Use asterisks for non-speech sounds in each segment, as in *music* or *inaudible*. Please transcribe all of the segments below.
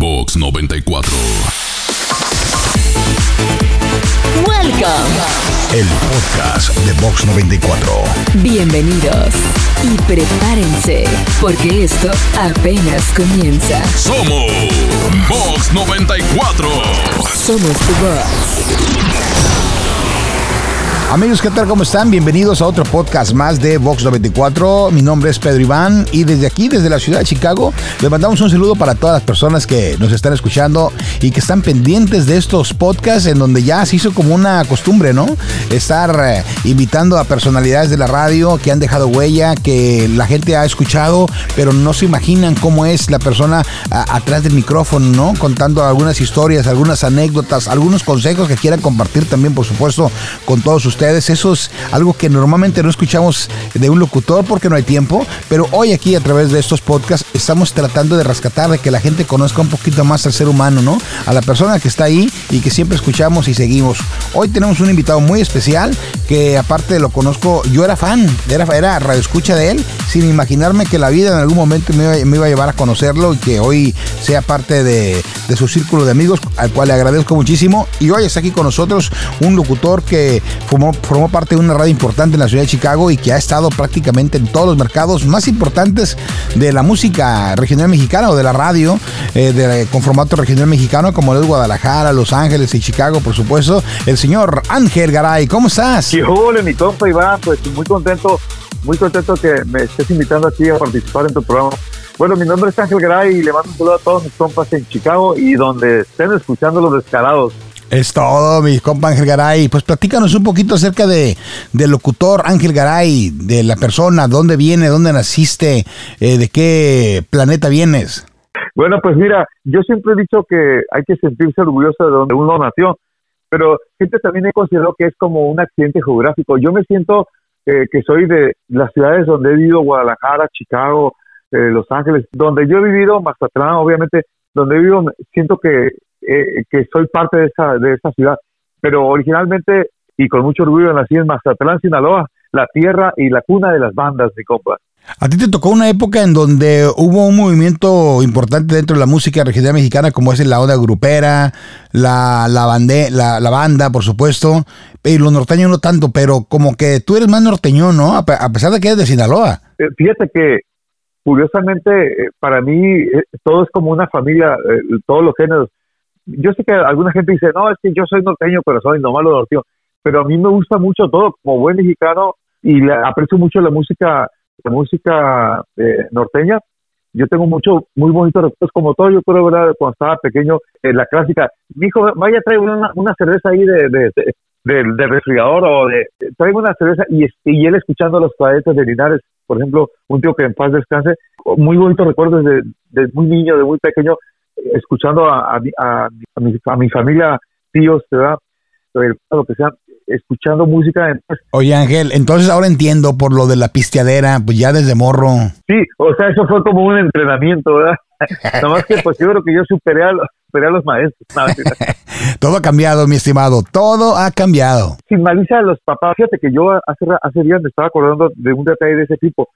Box 94. Welcome. El podcast de Box 94. Bienvenidos y prepárense porque esto apenas comienza. Somos Box 94. Somos tu voz. Amigos, ¿qué tal? ¿Cómo están? Bienvenidos a otro podcast más de Vox 94. Mi nombre es Pedro Iván y desde aquí, desde la ciudad de Chicago, le mandamos un saludo para todas las personas que nos están escuchando y que están pendientes de estos podcasts en donde ya se hizo como una costumbre, ¿no? Estar eh, invitando a personalidades de la radio que han dejado huella, que la gente ha escuchado, pero no se imaginan cómo es la persona atrás del micrófono, ¿no? Contando algunas historias, algunas anécdotas, algunos consejos que quieran compartir también, por supuesto, con todos ustedes. Eso es algo que normalmente no escuchamos de un locutor porque no hay tiempo, pero hoy aquí a través de estos podcasts estamos tratando de rescatar, de que la gente conozca un poquito más al ser humano, ¿no? A la persona que está ahí y que siempre escuchamos y seguimos. Hoy tenemos un invitado muy especial que aparte lo conozco, yo era fan, era, era radioescucha de él, sin imaginarme que la vida en algún momento me iba, a llevar a conocerlo y que hoy sea parte de, de su círculo de amigos, al cual le agradezco muchísimo. Y hoy está aquí con nosotros un locutor que formó, parte de una radio importante en la ciudad de Chicago y que ha estado prácticamente en todos los mercados más importantes de la música regional mexicana o de la radio eh, de- con formato regional mexicano, como es Guadalajara, Los Ángeles y Chicago, por supuesto. El señor Ángel Garay, ¿cómo estás? Y hola, mi compa Iván, pues muy contento, muy contento que me estés invitando aquí a participar en tu programa. Bueno, mi nombre es Ángel Garay y le mando un saludo a todos mis compas en Chicago y donde estén escuchando los descarados. Es todo, mi compa Ángel Garay. Pues platícanos un poquito acerca de del locutor Ángel Garay, de la persona, dónde viene, dónde naciste, eh, de qué planeta vienes. Bueno, pues mira, yo siempre he dicho que hay que sentirse orgulloso de donde uno nació, pero gente también he considerado que es como un accidente geográfico. Yo me siento eh, que soy de las ciudades donde he vivido, Guadalajara, Chicago, eh, Los Ángeles, donde yo he vivido, Mazatlán, obviamente, donde he vivido, siento que, eh, que soy parte de esa, de esa ciudad. Pero originalmente, y con mucho orgullo, nací en Mazatlán, Sinaloa, la tierra y la cuna de las bandas, mi compa. A ti te tocó una época en donde hubo un movimiento importante dentro de la música regional mexicana, como es la onda grupera, la, la, bande- la, la banda, por supuesto, y los norteños no tanto, pero como que tú eres más norteño, ¿no? A, pe- a pesar de que eres de Sinaloa. Eh, fíjate que curiosamente eh, para mí eh, todo es como una familia, eh, todos los géneros. Yo sé que alguna gente dice, no, es que yo soy norteño, pero soy nomás lo norteño. Pero a mí me gusta mucho todo, como buen mexicano, y le aprecio mucho la música, la música eh, norteña. Yo tengo mucho, muy bonitos recuerdos, como todo, yo creo, ¿verdad? Cuando estaba pequeño, eh, la clásica, mi hijo, vaya, trae una, una cerveza ahí de, de, de, refrigerador o de, traigo una cerveza y, y él escuchando los cadetes de Linares, por ejemplo, un tío que en paz descanse, muy bonitos recuerdos de, de muy niño, de muy pequeño, escuchando a, a, mi, a, a mi, a mi familia, tíos, ¿verdad? Lo que sea, escuchando música. Entonces, Oye Ángel, entonces ahora entiendo por lo de la pisteadera, pues ya desde morro. sí, o sea, eso fue como un entrenamiento, ¿verdad? *laughs* Nomás que pues yo creo que yo superé a, los- superé a los maestros. No, *laughs* Todo ha cambiado, mi estimado, todo ha cambiado. sin malicia de los papás. Fíjate que yo hace, hace días me estaba acordando de un detalle de ese tipo.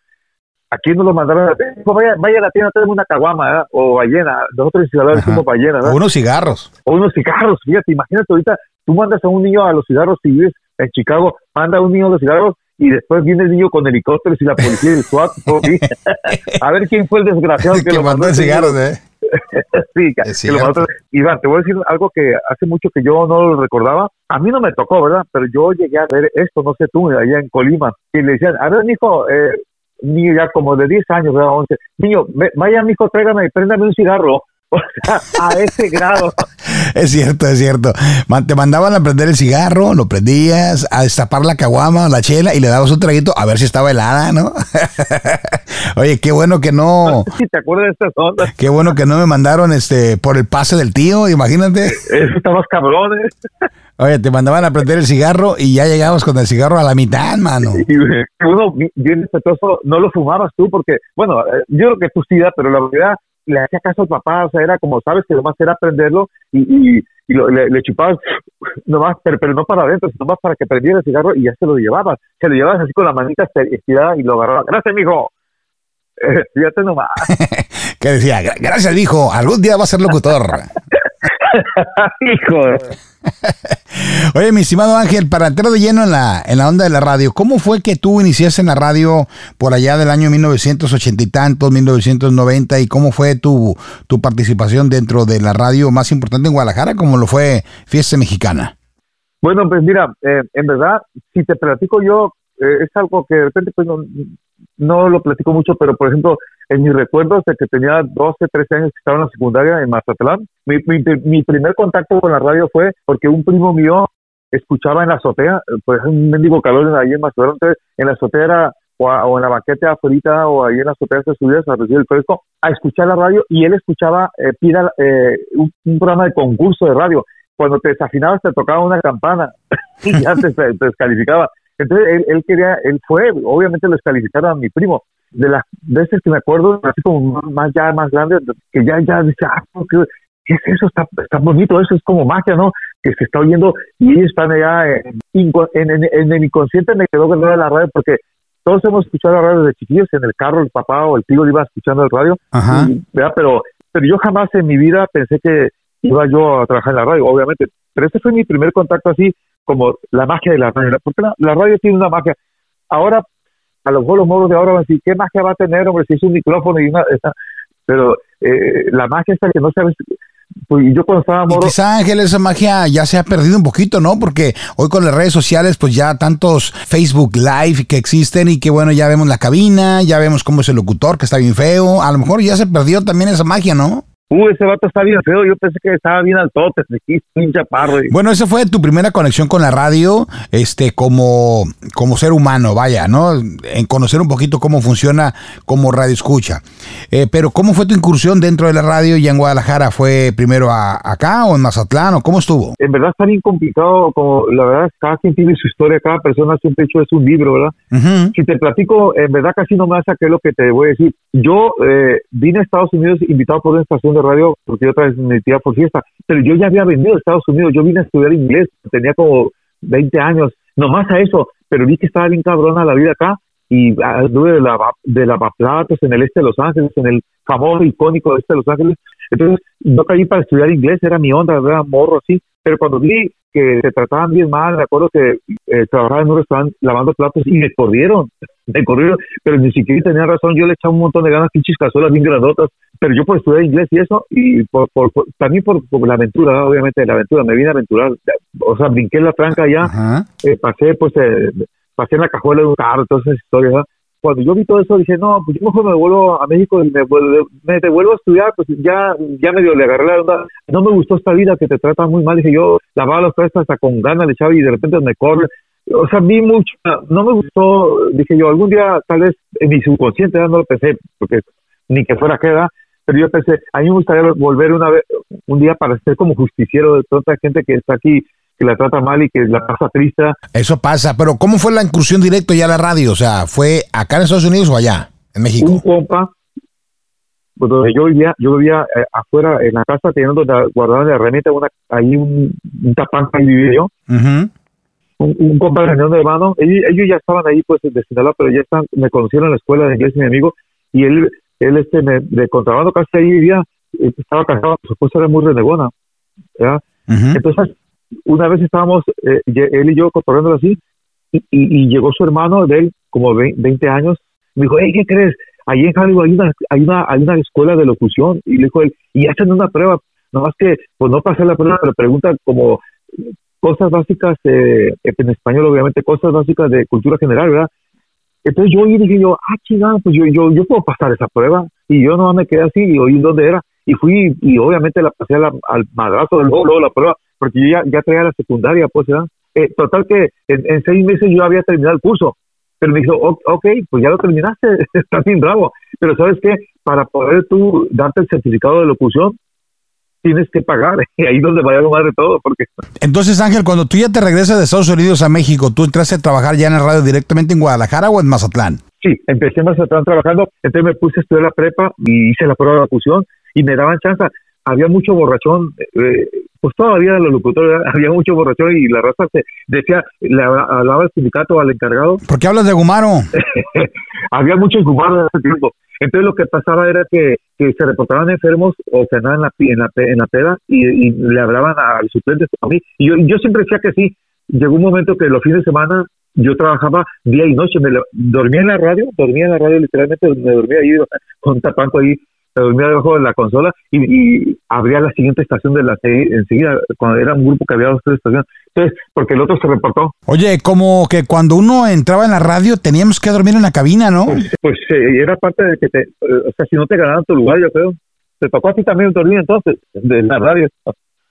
Aquí nos lo mandaron, a- dijo, vaya, vaya a la tienda, tráeme una caguama, ¿verdad? o ballena. Nosotros en decimos ballena, ¿verdad? Unos cigarros. O unos cigarros, fíjate, imagínate ahorita, tú mandas a un niño a los cigarros si vives en Chicago, manda a un niño a los cigarros y después viene el niño con helicópteros y la policía y el SWAT. *laughs* a ver quién fue el desgraciado que, que lo mandó niño. cigarros, ¿eh? *laughs* sí, que- Es que lo. Iván, te voy a decir algo que hace mucho que yo no lo recordaba. A mí no me tocó, ¿verdad? Pero yo llegué a ver esto, no sé tú, allá en Colima. Y le decían, a ver, mijo, eh, niño ya como de 10 años, ¿verdad? 11. Niño, vaya, mijo, tráigame, préndame un cigarro. *laughs* O sea, a ese grado. *laughs* Es cierto, es cierto. Te mandaban a prender el cigarro, lo prendías, a destapar la caguama o la chela y le dabas un traguito a ver si estaba helada, ¿no? *laughs* Oye, qué bueno que no, si te acuerdas de estas ondas. qué bueno que no me mandaron este por el pase del tío, imagínate. Eso está más cabrones. Oye, te mandaban a prender el cigarro y ya llegabas con el cigarro a la mitad, mano. Y uno bi- bien respetuoso, no lo fumabas tú porque, bueno, eh, yo creo que tú sí, pero la verdad le hacía caso al papá, o sea, era como, sabes que nomás era prenderlo y, y, y lo- le, le chupabas *laughs* nomás, pero, pero no para adentro, sino nomás para que prendiera el cigarro y ya se lo llevabas. Se lo llevabas así con la manita estirada y lo agarraba. Gracias, mijo. *laughs* Fíjate nomás. *laughs* Que decía, "Gra- gracias, hijo, algún día va a ser locutor. *laughs* Hijo, *laughs* Oye, mi estimado Ángel, para entrar de lleno en la, en la onda de la radio, ¿cómo fue que tú iniciaste en la radio por allá del año 1980 y tantos, 1990, y cómo fue tu, tu participación dentro de la radio más importante en Guadalajara, como lo fue Fiesta Mexicana? Bueno, pues mira, eh, en verdad, si te platico yo, eh, es algo que de repente pues no, no lo platico mucho, pero por ejemplo, en mis recuerdos de que tenía 12, 13 años que estaba en la secundaria en Mazatlán, mi, mi, mi primer contacto con la radio fue porque un primo mío escuchaba en la azotea, pues un mendigo calor ahí en Mazatlán, entonces en la azotea o, en la banqueta afuera o ahí en la azotea se subía a recibir el fresco a escuchar la radio y él escuchaba eh, pida, eh, un, un programa de concurso de radio cuando te desafinabas te tocaba una campana *laughs* y ya te, te descalificaba. Entonces él, él quería, él fue, obviamente lo descalificaron a mi primo. De las veces que me acuerdo, así como más ya más grande, que ya, ya dice, ah, no, ¿qué, qué es eso? Está, está bonito, eso es como magia, ¿no? Que se está oyendo y ellos están allá en, en, en, en el inconsciente me quedó grabada la radio porque todos hemos escuchado la radio desde chiquillos, en el carro el papá o el tío iba escuchando el radio, Ajá. y, ¿verdad? Pero, pero yo jamás en mi vida pensé que iba yo a trabajar en la radio, obviamente. Pero ese fue mi primer contacto así, como la magia de la radio. Porque la, la radio tiene una magia. Ahora, a lo mejor los moros de ahora van a decir, ¿qué magia va a tener, hombre, si es un micrófono y una... Pero eh, la magia está que no sabes... Pues yo cuando estaba Y moro... quizá Ángel, esa magia ya se ha perdido un poquito, ¿no? Porque hoy con las redes sociales, pues ya tantos Facebook Live que existen y que bueno, ya vemos la cabina, ya vemos cómo es el locutor, que está bien feo. A lo mejor ya se perdió también esa magia, ¿no? Uh, ese vato está bien feo, yo pensé que estaba bien altote, un chaparro. Bueno, esa fue tu primera conexión con la radio, este, como, como ser humano, vaya, ¿no? En conocer un poquito cómo funciona como radio escucha. Eh, pero, ¿cómo fue tu incursión dentro de la radio ya en Guadalajara? ¿Fue primero a- acá o en Mazatlán o cómo estuvo? En verdad está bien complicado, como la verdad, cada quien tiene su historia, cada persona siempre ha hecho es un libro, ¿verdad? Si te platico, en verdad casi no me vas a creer lo que te voy a decir. Yo eh, vine a Estados Unidos invitado por una estación de radio porque yo transmitía por fiesta, pero yo ya había venido a Estados Unidos, yo vine a estudiar inglés, tenía como 20 años, nomás a eso, pero vi que estaba bien cabrona la vida acá y anduve de, lava, de lavaplatos en el este de Los Ángeles, en el famoso icónico este de Los Ángeles. Entonces, yo caí para estudiar inglés, era mi onda, era morro así, pero cuando vi que se trataban bien mal, me acuerdo que eh, trabajaba en un restaurante lavando platos y me corrieron, me corrieron, pero ni siquiera tenía razón, yo le echaba un montón de ganas, pinches cazuelas bien grandotas, pero yo por estudiar inglés y eso, y por, por- por- también por, por la aventura, obviamente la aventura, me vine a aventurar, o sea, brinqué la tranca allá, Ajá. eh, pasé pues eh, pasé en la cajuela de un carro, todas esas historias. ¿verdad? Cuando yo vi todo eso dije, no, pues yo mejor me devuelvo a México me, vuelvo- me devuelvo a estudiar, pues ya, ya medio le agarré la onda. No me gustó esta vida que te trata muy mal. Dije, yo lavaba los trastes hasta con ganas, le echaba y de repente me corre. O sea, vi mucho, no me gustó. Dije yo, algún día, tal vez en mi subconsciente, ya no lo pensé, porque ni que fuera queda, pero yo pensé, a mí me gustaría volver una vez, un día para ser como justiciero de toda esta gente que está aquí, que la trata mal y que la pasa triste. Eso pasa, pero ¿cómo fue la incursión directa ya a la radio? O sea, ¿fue acá en Estados Unidos o allá, en un México? compa, pues donde yo vivía, yo vivía eh, afuera en la casa teniendo la- guardada de herramienta una, ahí un, un tapán que vivía yo. Un, un compa de hermano, ellos, ellos ya estaban ahí pues de Sinaloa, pero ya están, me conocieron en la escuela de inglés mi amigo, y él, él este me, de contrabando casi ahí vivía, estaba casado, su esposa era muy renegona. Ujú. Entonces, una vez estábamos, eh, él y yo cotorreando así, y, y- y llegó su hermano de él, como ve- 20 años, me dijo, hey, ¿qué crees? Ahí en Hollywood hay una, hay una, hay una escuela de locución, y le dijo él, y hacen una prueba, nomás que, pues no pasé la prueba, pero pregunta como cosas básicas, eh, en español obviamente, cosas básicas de cultura general, ¿verdad? Entonces yo y dije yo, ah, chingada, pues yo, yo, puedo pasar esa prueba, y yo no me quedé así, y oí dónde era, y fui, y obviamente la pasé la- al madrazo del luego la prueba, porque yo ya, traía la secundaria, pues, ¿verdad? Eh, total que en, en seis meses yo había terminado el curso, pero me dijo, "O- ok, pues ya lo terminaste, *laughs* estás bien bravo, pero ¿sabes qué? Para poder tú darte el certificado de locución, tienes que pagar, *laughs* y ahí es donde vaya lo madre todo, porque Entonces, Ángel, cuando tú ya te regresas de Estados Unidos a México, ¿tú entraste a trabajar ya en la radio directamente en Guadalajara o en Mazatlán? Sí, empecé más atrás trabajando, entonces me puse a estudiar la prepa y hice la prueba de locución y me daban chance. Había mucho borrachón, eh, pues todavía los locutores, *laughs* había mucho borrachón y la raza se decía, le habla- hablaba el sindicato al encargado, ¿Por qué hablas de Gumaro? *laughs* había muchos gumaros en ese tiempo. Entonces lo que pasaba era que, que se reportaban enfermos o se andaban en la, en la, en la peda y, le hablaban al suplente a mí. Y yo, yo siempre decía que sí. Llegó un momento que los fines de semana yo trabajaba día y noche, me dormía en la radio, dormía en la radio literalmente, me dormía ahí con tapanco ahí, me dormía debajo de la consola y, y abría la siguiente estación de la serie enseguida, cuando era un grupo que había dos tres estaciones. Entonces, porque el otro se reportó, Oye, como que cuando uno entraba en la radio teníamos que dormir en la cabina, ¿no? pues eh, era parte de que te, eh, o sea, si no te ganaban tu lugar, yo creo. Te tocó a ti también dormir entonces, de la radio.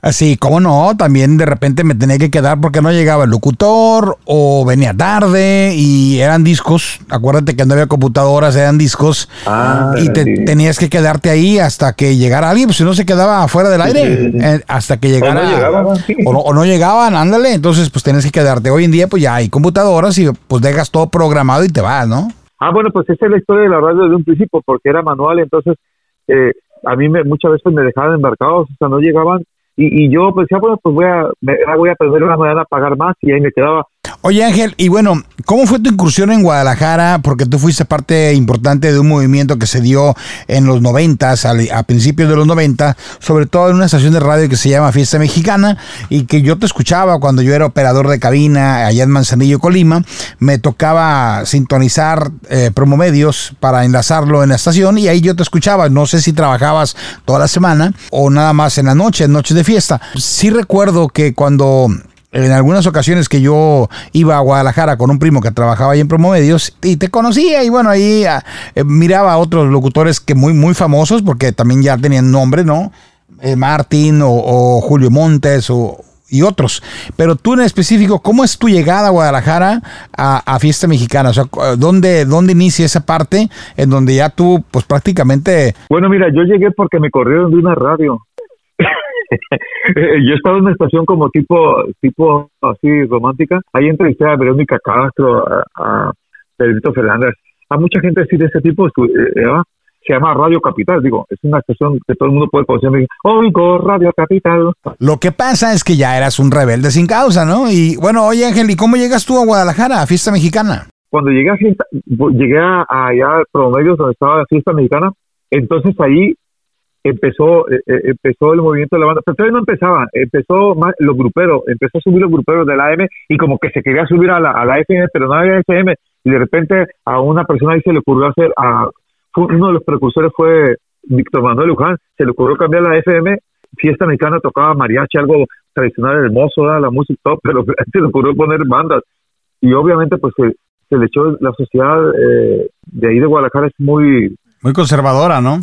Así, cómo no, también de repente me tenía que quedar porque no llegaba el locutor o venía tarde y eran discos. Acuérdate que no había computadoras, eran discos. Ah, y te, sí. tenías que quedarte ahí hasta que llegara alguien, pues si no se quedaba fuera del aire, sí, sí. eh, hasta que llegara. no llegaban, o no, o no llegaban, ándale, entonces pues tenías que quedarte. Hoy en día pues ya hay computadoras y pues dejas todo programado y te vas, ¿no? Ah, bueno, pues esa es la historia de la radio desde un principio, porque era manual, entonces eh, a mí me, muchas veces me dejaban embarcados, o sea, no llegaban. Y, y yo decía, bueno, pues voy a, me, voy a aprender una manera a pagar más y ahí me quedaba. Oye Ángel, y bueno, ¿cómo fue tu incursión en Guadalajara? Porque tú fuiste parte importante de un movimiento que se dio en los noventas, a principios de los 90, sobre todo en una estación de radio que se llama Fiesta Mexicana, y que yo te escuchaba cuando yo era operador de cabina allá en Manzanillo, Colima. Me tocaba sintonizar eh, promomedios para enlazarlo en la estación, y ahí yo te escuchaba. No sé si trabajabas toda la semana o nada más en la noche, en noches de fiesta. Sí recuerdo que cuando en algunas ocasiones que yo iba a Guadalajara con un primo que trabajaba ahí en Promomedios y te conocía y bueno, ahí ah, eh, miraba a otros locutores que muy, muy famosos porque también ya tenían nombre, ¿no? Eh, Martín o, Julio Montes o, y otros. Pero tú en específico, ¿cómo es tu llegada a Guadalajara a, a Fiesta Mexicana? O sea, cu- ¿dónde, ¿dónde inicia esa parte en donde ya tú, pues prácticamente... Bueno, mira, yo llegué porque me corrieron de una radio. Yo estaba en una estación como tipo, tipo así romántica. Ahí entrevisté a Verónica Castro, a, a Pedrito Fernández, a mucha gente así de ese tipo. eh, se llama Radio Capital, digo, es una estación que todo el mundo puede conocer. Oigo, Radio Capital. Lo que pasa es que ya eras un rebelde sin causa, ¿no? Y bueno, oye Ángel, ¿y cómo llegas tú a Guadalajara, a Fiesta Mexicana? cuando llegué a fiesta, llegué a, allá a Promedios donde estaba la fiesta mexicana, entonces ahí empezó eh, eh, empezó el movimiento de la banda, pero todavía no empezaba, empezó más los gruperos, empezó a subir los gruperos de la AM y como que se quería subir a la, a la FM, pero no había FM y de repente a una persona ahí se le ocurrió hacer, a, uno de los precursores fue Víctor Manuel Luján, se le ocurrió cambiar la FM, fiesta mexicana tocaba mariachi, algo tradicional hermoso, la música top, pero *laughs* se le ocurrió poner bandas y obviamente pues se, se le echó la sociedad eh, de ahí de Guadalajara es muy Muy conservadora, ¿no?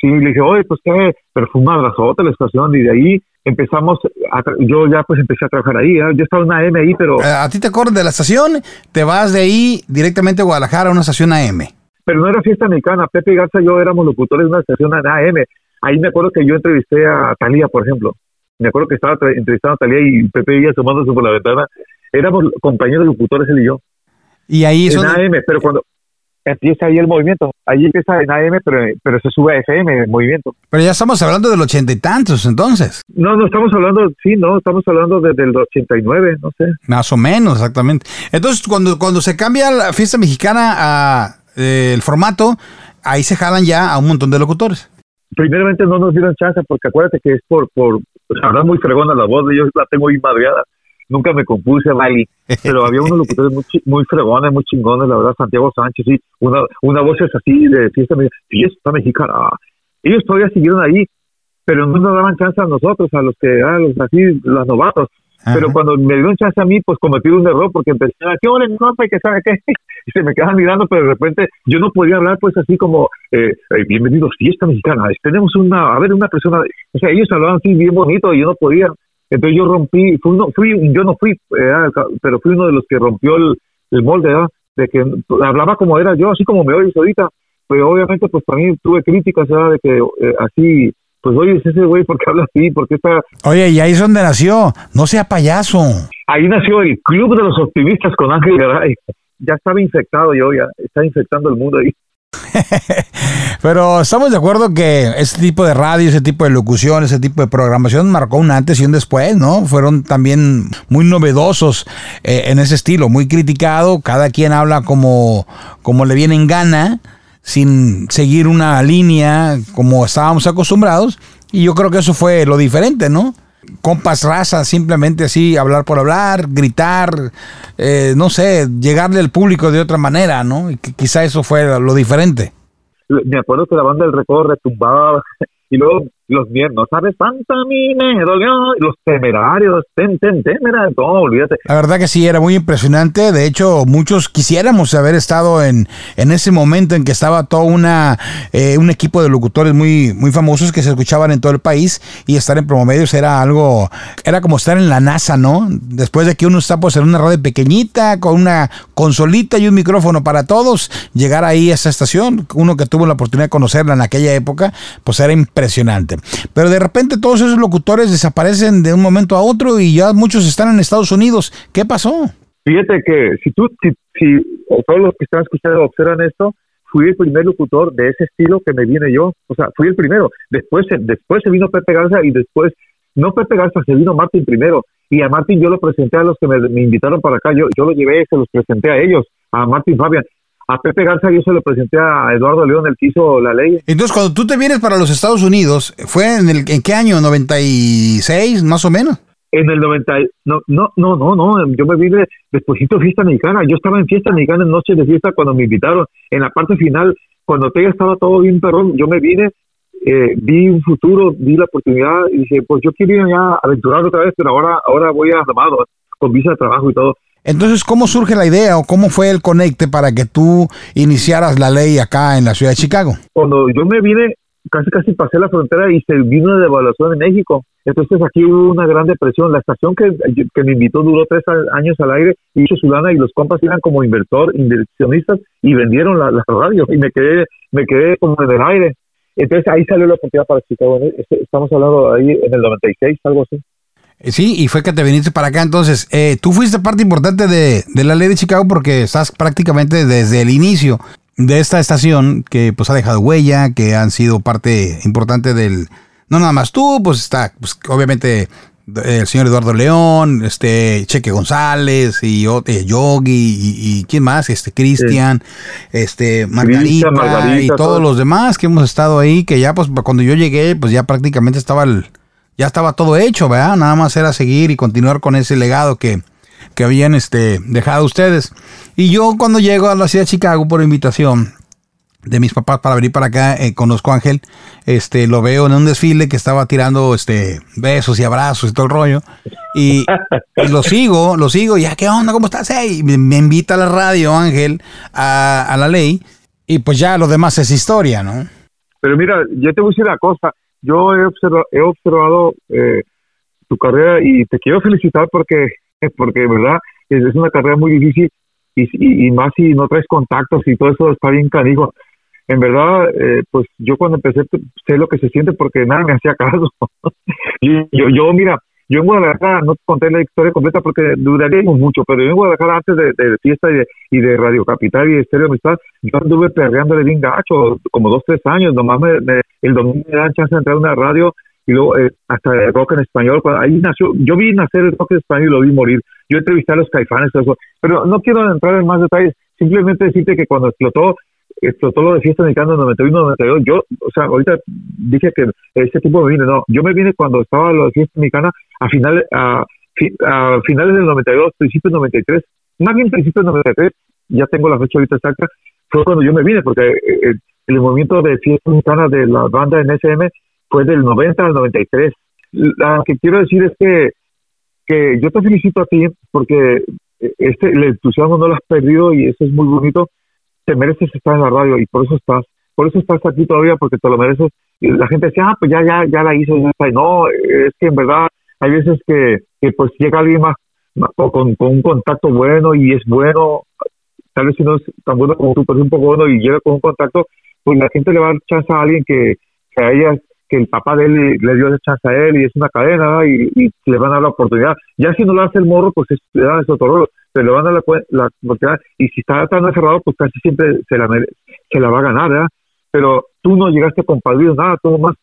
Sí le dije oye pues qué perfuma abrazote la estación y de ahí empezamos a yo ya pues empecé a trabajar ahí ¿eh? yo estaba en una AM ahí pero Eh, A ti te corren de la estación, te vas de ahí directamente a Guadalajara a una estación AM. pero no era fiesta mexicana Pepe Garza y yo éramos locutores de una estación AM ahí me acuerdo que yo entrevisté a Talía por ejemplo. Me acuerdo que estaba entrevistando a Talía y Pepe iba asomándose por la ventana. Éramos compañeros locutores él y yo. Y ahí es en donde- AM, pero cuando empieza ahí el movimiento, ahí empieza en AM, pero, pero se sube a FM el movimiento. Pero ya estamos hablando del ochenta y tantos, entonces. No, no estamos hablando, sí, no, estamos hablando desde el 89, no sé. Más o menos, exactamente. Entonces, cuando, cuando se cambia la fiesta mexicana a eh, el formato, ahí se jalan ya a un montón de locutores. Primeramente no nos dieron chance porque acuérdate que es por, por, la verdad muy fregona la voz, yo la tengo ahí madreada. Nunca me compuse, Vali, pero había unos locutores muy, muy fregones, muy chingones, la verdad, Santiago Sánchez, sí, una, una voz es así de fiesta, fiesta mexicana. Ellos todavía siguieron ahí, pero no nos daban chance a nosotros, a los que, a los así, los novatos. Pero cuando me dieron chance a mí, pues cometí un error porque empecé a ¿qué hola, mi compa? y que sabe qué? *laughs* Y se me quedaban mirando, pero de repente yo no podía hablar pues así como, eh, eh, bienvenidos, fiesta mexicana, tenemos una, a ver, una persona, o sea, ellos hablaban así bien bonito y yo no podía. Entonces yo rompí, fui uno, fui, yo no fui, eh, pero fui uno de los que rompió el, el molde, ¿verdad? De que hablaba como era yo, así como me oyes ahorita. Pero obviamente, pues para mí tuve críticas, ¿verdad? De que eh, así, pues oye, ese güey, ¿por qué habla así? ¿Por qué está...? Oye, y ahí es donde nació. No sea payaso. Ahí nació el Club de los Optimistas con Ángel Garay. Ya estaba infectado yo, ya está infectando el mundo ahí. *laughs* Pero estamos de acuerdo que ese tipo de radio, ese tipo de locución, ese tipo de programación marcó un antes y un después, ¿no? Fueron también muy novedosos eh, en ese estilo, muy criticado. Cada quien habla como, como le viene en gana. sin seguir una línea como estábamos acostumbrados. Y yo creo que eso fue lo diferente, ¿no? Compas raza, simplemente así, hablar por hablar, gritar, eh, no sé, llegarle al público de otra manera, ¿no? Y que quizá eso fue lo diferente. Me acuerdo que la banda del recodo retumbaba *laughs* y luego los viernes, ¿sabes? Tanta a mí me dolió. Los temerarios, ten, ten, temerarios, no, olvídate. La verdad que sí, era muy impresionante. De hecho, muchos quisiéramos haber estado en, en ese momento en que estaba todo una, eh, un equipo de locutores muy, muy famosos que se escuchaban en todo el país y estar en promomedios era algo, era como estar en la NASA, ¿no? Después de que uno está pues en una radio pequeñita, con una consolita y un micrófono para todos, llegar ahí a esa estación, uno que tuvo la oportunidad de conocerla en aquella época, pues era impresionante. Pero de repente todos esos locutores desaparecen de un momento a otro y ya muchos están en Estados Unidos. ¿Qué pasó? Fíjate que si tú, si, si todos los que están escuchando observan esto, fui el primer locutor de ese estilo que me vine yo. O sea, fui el primero. Después, después se vino Pepe Garza y después, no Pepe Garza, se vino Martín primero. Y a Martín yo lo presenté a los que me, invitaron para acá. Yo, yo lo llevé, se los presenté a ellos, a Martín Fabian a Pepe Garza yo se lo presenté a Eduardo León, el que hizo la ley. Entonces, cuando tú te vienes para los Estados Unidos, ¿fue en, el, en qué año? ¿96 más o menos? En el 90, no, no, no, no, no, yo me vine después de fiesta mexicana, yo estaba en fiesta mexicana en noche de fiesta cuando me invitaron, en la parte final, cuando te estaba todo bien perrón, yo me vine, eh, vi un futuro, vi la oportunidad y dije, pues yo quería ya aventurar otra vez, pero ahora, ahora voy a armado, con visa de trabajo y todo. Entonces, ¿cómo surge la idea o cómo fue el conecte para que tú iniciaras la ley acá en la ciudad de Chicago? Cuando yo me vine, casi casi pasé la frontera y se vino una devaluación en México. Entonces aquí hubo una gran depresión. La estación que, me invitó duró tres años al aire, hizo su lana y los compas eran como inversor, inversionistas y vendieron la, la radio y me quedé, me quedé como en el aire. Entonces ahí salió la oportunidad para Chicago. Este, estamos hablando ahí en el 96, algo así. Eh, sí, y fue que te viniste para acá. Entonces, eh, tú fuiste parte importante de, de, la ley de Chicago porque estás prácticamente desde el inicio de esta estación que pues ha dejado huella, que han sido parte importante del... No nada más tú, pues está pues, obviamente el señor Eduardo León, este Cheque González y eh, Yogi y, y, quién más, este Cristian, este Margarita, Margarita, y todos todo. los demás que hemos estado ahí, que ya pues cuando yo llegué, pues ya prácticamente estaba el, ya estaba todo hecho, ¿verdad? Nada más era seguir y continuar con ese legado que, que habían este, dejado ustedes. Y yo cuando llego a la ciudad de Chicago por invitación de mis papás para venir para acá, eh, conozco a Ángel, este, lo veo en un desfile que estaba tirando este, besos y abrazos y todo el rollo. Y, lo sigo, lo sigo, ya, ¿qué onda? ¿Cómo estás? Hey, me, me, invita a la radio, Ángel, a, a la ley, y pues ya lo demás es historia, ¿no? Pero mira, yo te voy a decir una cosa, yo he observado, he observado eh, tu carrera y te quiero felicitar porque, *laughs* porque verdad, es, una carrera muy difícil y, más si no traes contactos y todo eso está bien canijo. En verdad, eh, pues yo cuando empecé sé lo que se siente porque nada me hacía caso. *laughs* y yo, yo, mira, yo en Guadalajara, no conté la historia completa porque duraríamos mucho, pero yo en Guadalajara antes de, de fiesta y de, y de, Radio Capital y de Estéreo Amistad, yo anduve perreándole bien gacho, como dos, tres años, nomás me, me, el domingo me dan chance de entrar a una radio y luego eh, hasta el rock en español, ahí nació, yo vi nacer el rock en español y lo vi morir, yo entrevisté a los caifanes, pero no quiero entrar en más detalles, simplemente decirte que cuando explotó explotó lo de fiesta mexicana en 91, 92. Yo, o sea, ahorita dije que ese tipo me vine, no, yo me vine cuando estaba lo de fiesta mexicana a, final, a, a finales del 92, principios del 93, más bien principios del 93, ya tengo la fecha ahorita exacta, fue cuando yo me vine, porque el, el movimiento de fiesta mexicana de la banda en SM fue del 90 al 93. Lo que quiero decir es que, que yo te felicito a ti porque este, el entusiasmo no lo has perdido y eso es muy bonito te mereces estar en la radio y por eso estás, por eso estás aquí todavía porque te lo mereces. Y la gente dice, ah, pues ya, ya, ya la hice, ya. Y no, es que en verdad hay veces que, que pues llega alguien más, con, con, un contacto bueno y es bueno, tal vez si no es tan bueno como tú, pero es un poco bueno y llega con un contacto, pues la gente le va a dar chance a alguien que, que a ella que el papá de él le dio esa chance a él y es una cadena y, le van a dar la oportunidad. Ya si no lo hace el morro, pues es, es otro rollo se le van a la, la oportunidad y si está tan aferrado, pues casi siempre se la, se la va a ganar, ¿verdad? Pero tú no llegaste con padrinos, nada, tú nomás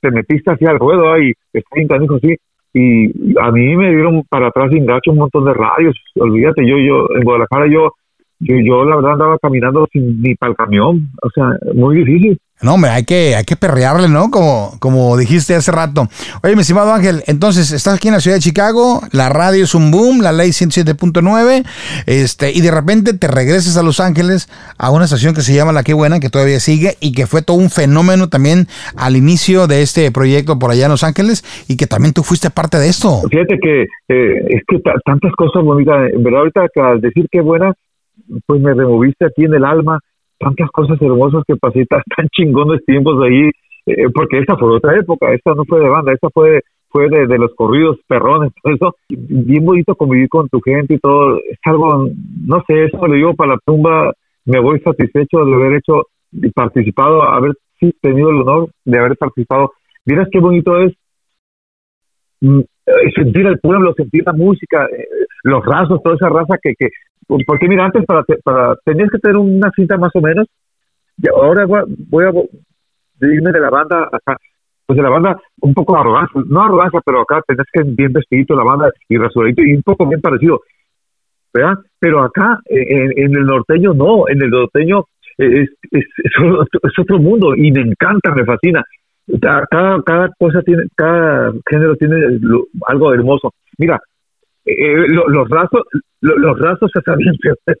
te metiste así al ruedo y está bien dijo sí. Y a mí me dieron para atrás sin gacho un montón de radios, olvídate, yo, yo, en Guadalajara yo yo, yo la verdad andaba caminando sin, ni para el camión, o sea, muy difícil. No, hombre, hay que, hay que perrearle, ¿no? Como, como dijiste hace rato. Oye, mi estimado Ángel, entonces estás aquí en la ciudad de Chicago, la radio es un boom, la ley 107.9, este, y de repente te regresas a Los Ángeles a una estación que se llama La Qué Buena, que todavía sigue, y que fue todo un fenómeno también al inicio de este proyecto por allá en Los Ángeles, y que también tú fuiste parte de esto. Fíjate que eh, es que ta- tantas cosas bonitas, verdad ahorita al decir qué buena, pues me removiste aquí en el alma tantas cosas hermosas que pasé, tan, tan chingones tiempos ahí, eh, porque esta fue otra época, esta no fue de banda, esta fue fue de, de los corridos perrones, todo *laughs* eso, bien bonito convivir con tu gente y todo, es algo, no sé, eso lo digo para la tumba, me voy satisfecho de haber hecho y participado, haber sí, tenido el honor de haber participado. Miras qué bonito es mm, eh, sentir el pueblo, sentir la música, eh, los rasos, toda esa raza que, que porque mira, antes para, para tenías que tener una cinta más o menos, y ahora voy a, voy a irme de la banda acá, pues de la banda un poco arrogancia, no arrogancia, pero acá tenés que bien vestidito la banda y rasuradito y un poco bien parecido, ¿verdad? Pero acá eh, en, en el norteño no, en el norteño es, es, es, otro- mundo y me encanta, me fascina. Cada, cada, cosa tiene, cada género tiene algo hermoso. Mira, eh, lo- los rasos, lo- los rasos se sabían,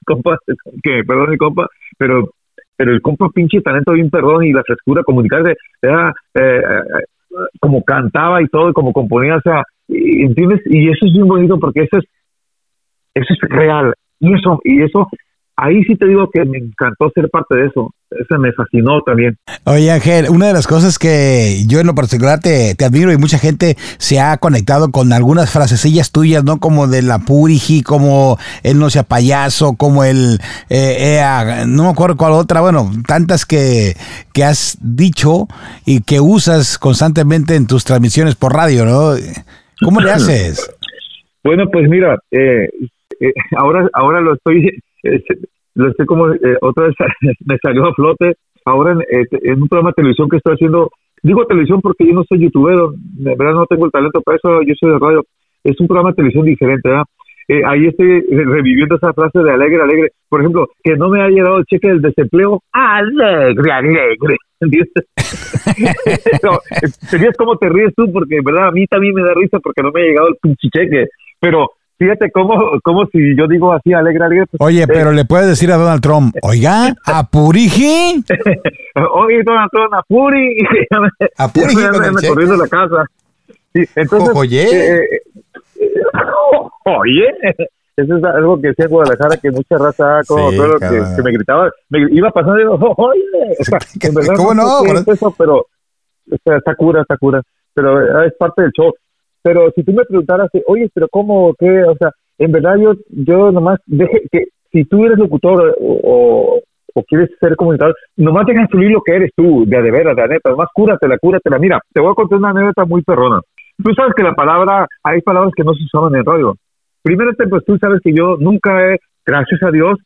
compa, que perdón compa, pero pero el compa pinche talento bien perdón y la frescura comunicarse, era, eh, eh, como cantaba y todo, y como componía, o sea, ¿entiendes? Y eso es bien bonito porque eso es, eso es real. Y eso, y eso, ahí sí te digo que me encantó ser parte de eso. Eso me fascinó también. Oye, Ángel, una de las cosas que yo en lo particular te, te admiro y mucha gente se ha conectado con algunas frasecillas tuyas, ¿no? Como de la Purigi, como el no sea payaso, como el, eh, ea, no me acuerdo cuál otra, bueno, tantas que, que has dicho y que usas constantemente en tus transmisiones por radio, ¿no? ¿Cómo le *clears throat* haces? Bueno, pues mira, eh, eh, ahora, ahora lo estoy, lo estoy como, eh, otra vez *laughs* me salió a flote, ahora en, eh, en un programa de televisión que estoy haciendo, digo televisión porque yo no soy youtuber, de verdad no tengo el talento para eso, yo soy de radio, es un programa de televisión diferente, ¿verdad? Eh, ahí estoy eh, reviviendo esa frase de alegre, alegre. Por ejemplo, que no me ha llegado el cheque del desempleo, alegre, alegre. *laughs* No, eh, serías como te ríes tú, porque verdad a mí también me da risa porque no me ha llegado el pinche cheque. Pero fíjate cómo, cómo si yo digo así, alegre, alegre. pues, Oye, eh, pero le puedes decir a Donald Trump, oiga, a Purigi, *laughs* Oye, Donald Trump, Apuri. Apuri, *laughs* Ya me con anda cheque. corriendo la casa. Sí, entonces, Oye. eh, eh, *laughs* oye, eso es algo que decía en Guadalajara, que mucha raza, como Sí, todo lo que, me gritaba, me iba pasando y digo, oye, o sea, en verdad ¿Cómo no? sé qué Bueno. es eso, pero está, está cura, está cura, pero es parte del show. Pero si tú me preguntaras, oye, pero ¿cómo, qué? O sea, en verdad yo, yo nomás, deje que si tú eres locutor o, quieres ser comunicador, nomás deja fluir lo que eres tú, de de veras, de neta, nomás cúratela, cúratela. Mira, te voy a contar una anécdota muy perrona. Tú sabes que la palabra, hay palabras que no se usaban en radio. Primero, pues tú sabes que yo nunca he, gracias a Dios,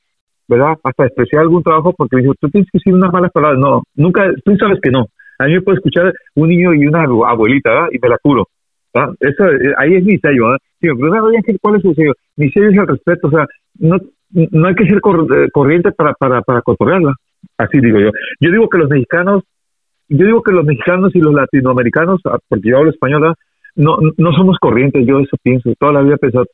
¿verdad? Hasta despreciar algún trabajo porque me dijo, tú tienes que decir unas malas palabras. No, nunca, tú sabes que no. A mí me puede escuchar un niño y una abuelita, ¿verdad? Y me la curo. ¿Verdad? Eso, eh, ahí es mi sello, ¿verdad? Si me preguntan, oye, ¿cuál es su sello? Mi sello es el respeto, o sea, no, no hay que ser cor- eh, corriente para, para, para cotorrearla. Así digo yo. Yo digo que los mexicanos, yo digo que los mexicanos y los latinoamericanos, ah, porque yo hablo español, ¿verdad? no, no somos corrientes, yo eso pienso, toda la vida pensado,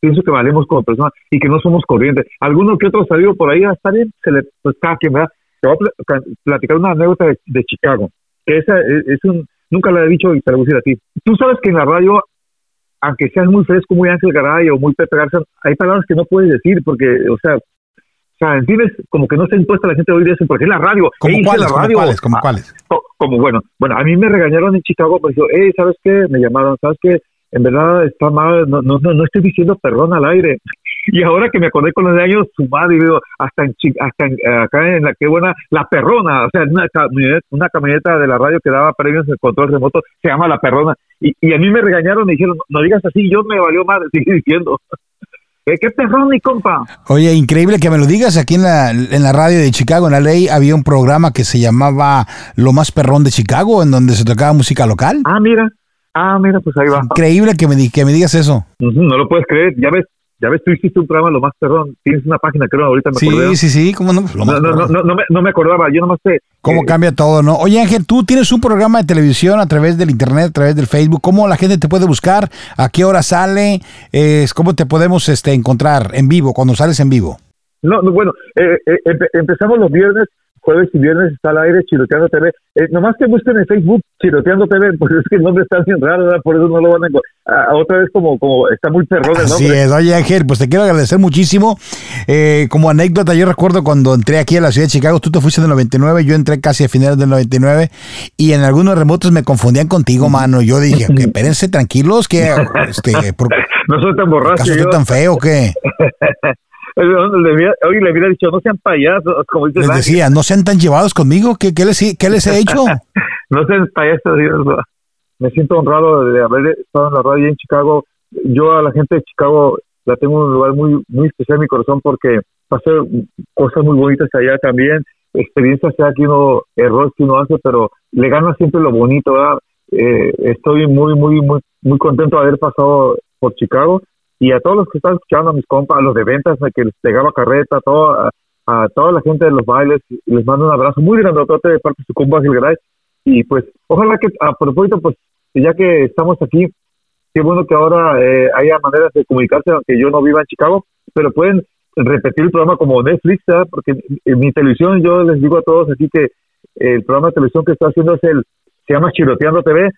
pienso que valemos como personas y que no somos corrientes. Alguno que otro salido por ahí, ah, está bien, se le, pues cada quien, ¿verdad? Te voy a pl- ca- platicar una anécdota de, de Chicago, que esa es, es un, nunca la he dicho y te voy a decir a ti. Tú sabes que en la radio, aunque seas muy fresco, muy Ángel Garay o muy Pepe Garza, hay palabras que no puedes decir porque, o sea, o sea, ¿entiendes? Como que no está impuesta la gente a oír eso, porque es la radio. ¿Cómo cuáles? la ¿Cómo radio. cuáles? ¿Cómo Ah, cuáles? co- como bueno, bueno, a mí me regañaron en Chicago, me dijo, hey, ¿sabes qué? Me llamaron, ¿sabes qué? En verdad está mal, no, no, no, no estoy diciendo perdón al aire. *laughs* Y ahora que me acordé con los de años, su madre, digo, hasta en, hasta en, eh, acá en la que buena, la perrona, o sea, una camioneta, una camioneta de la radio que daba premios en control remoto, se llama la perrona. Y, y a mí me regañaron, me dijeron, no digas así, yo me valió madre, *laughs* sigue diciendo. Eh, ¿Qué perrón, mi compa? Oye, increíble que me lo digas. Aquí en la, en la radio de Chicago, en la ley, había un programa que se llamaba Lo más perrón de Chicago, en donde se tocaba música local. Ah, mira, ah, mira, pues ahí va. Increíble que me, di- que me digas eso. No lo puedes creer, ya ves, ya ves, tú hiciste un programa lo más perrón, tienes una página, creo, ahorita me Sí, acordé. sí, sí, ¿cómo no? No, no, no, no, no me, no me acordaba, yo nomás te... ¿Cómo eh, cambia todo, no? Oye, Ángel, tú tienes un programa de televisión a través del internet, a través del Facebook. ¿Cómo la gente te puede buscar? ¿A qué hora sale? Eh, ¿Cómo te podemos este, encontrar en vivo, cuando sales en vivo? No, no, bueno, eh, eh, empe- empezamos los viernes, jueves y viernes está al aire Chiroteando TV. Eh, nomás que busquen en Facebook Chiroteando TV, *laughs* pues es que el nombre está bien raro, ¿verdad? por eso no lo van a encontrar. otra vez como, como está muy perrón el Así nombre. es, oye Ángel, pues te quiero agradecer muchísimo. Eh, como anécdota, yo recuerdo cuando entré aquí a la ciudad de Chicago, tú te fuiste en el 99, yo entré casi a finales del 99 y en algunos remotos me confundían contigo, mano. Yo dije, que *laughs* espérense tranquilos, que este, ¿por *laughs* No soy tan borracho. acaso yo. estoy tan feo que Oye, le hubiera dicho, no sean payasos, como dice les Ángel. decía, no sean tan llevados conmigo, ¿qué, qué les, qué les he hecho? *laughs* no sean payasos. Dios, me siento honrado de haber estado en la radio en Chicago. Yo a la gente de Chicago la tengo en un lugar muy muy especial en mi corazón porque pasé cosas muy bonitas allá también, experiencias allá que uno, errores que uno hace, pero le gana siempre lo bonito, ¿verdad? Eh, estoy muy, muy, muy, muy contento de haber pasado por Chicago y a todos los que están escuchando, a mis compas, a los de ventas, a que les pegaba carreta, a, todo, a, a toda la gente de los bailes, les mando un abrazo muy grandotote de parte de su compa Gilgaray y pues ojalá que a propósito, pues ya que estamos aquí, qué bueno que ahora eh, haya maneras de comunicarse, aunque yo no viva en Chicago, pero pueden repetir el programa como Netflix, ¿verdad? porque en mi televisión yo les digo a todos aquí que el programa de televisión que estoy haciendo es el, se llama Chiroteando TV,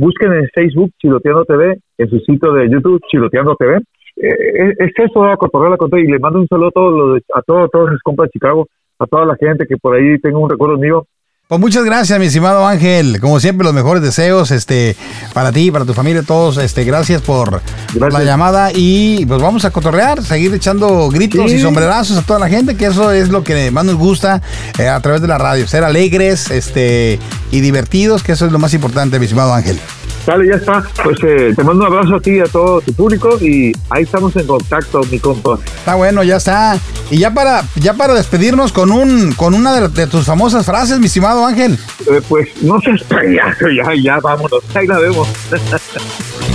busquen en Facebook Chiroteando TV, en su sitio de YouTube Chiroteando TV, Eh, es eso, a cotorrear con todo y le mando un saludo a todos los, a todos, todos mis compas de Chicago, a toda la gente que por ahí tenga un recuerdo mío, Pues muchas gracias, mi estimado Ángel. Como siempre, los mejores deseos este, para ti, para tu familia, todos. Este, gracias por, por la llamada y pues vamos a cotorrear, seguir echando gritos Sí. y sombrerazos a toda la gente, que eso es lo que más nos gusta eh, a través de la radio. Ser alegres este, y divertidos, que eso es lo más importante, mi estimado Ángel. Dale, ya está. Pues eh, te mando un abrazo a ti y a todo tu público y ahí estamos en contacto, mi compa. Está bueno, ya está. Y ya para, ya para despedirnos con un, con una de, de tus famosas frases, mi estimado Ángel. Eh, pues no seas *laughs* payaso, ya, ya, vámonos. Ahí la vemos.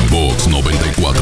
Vox 94.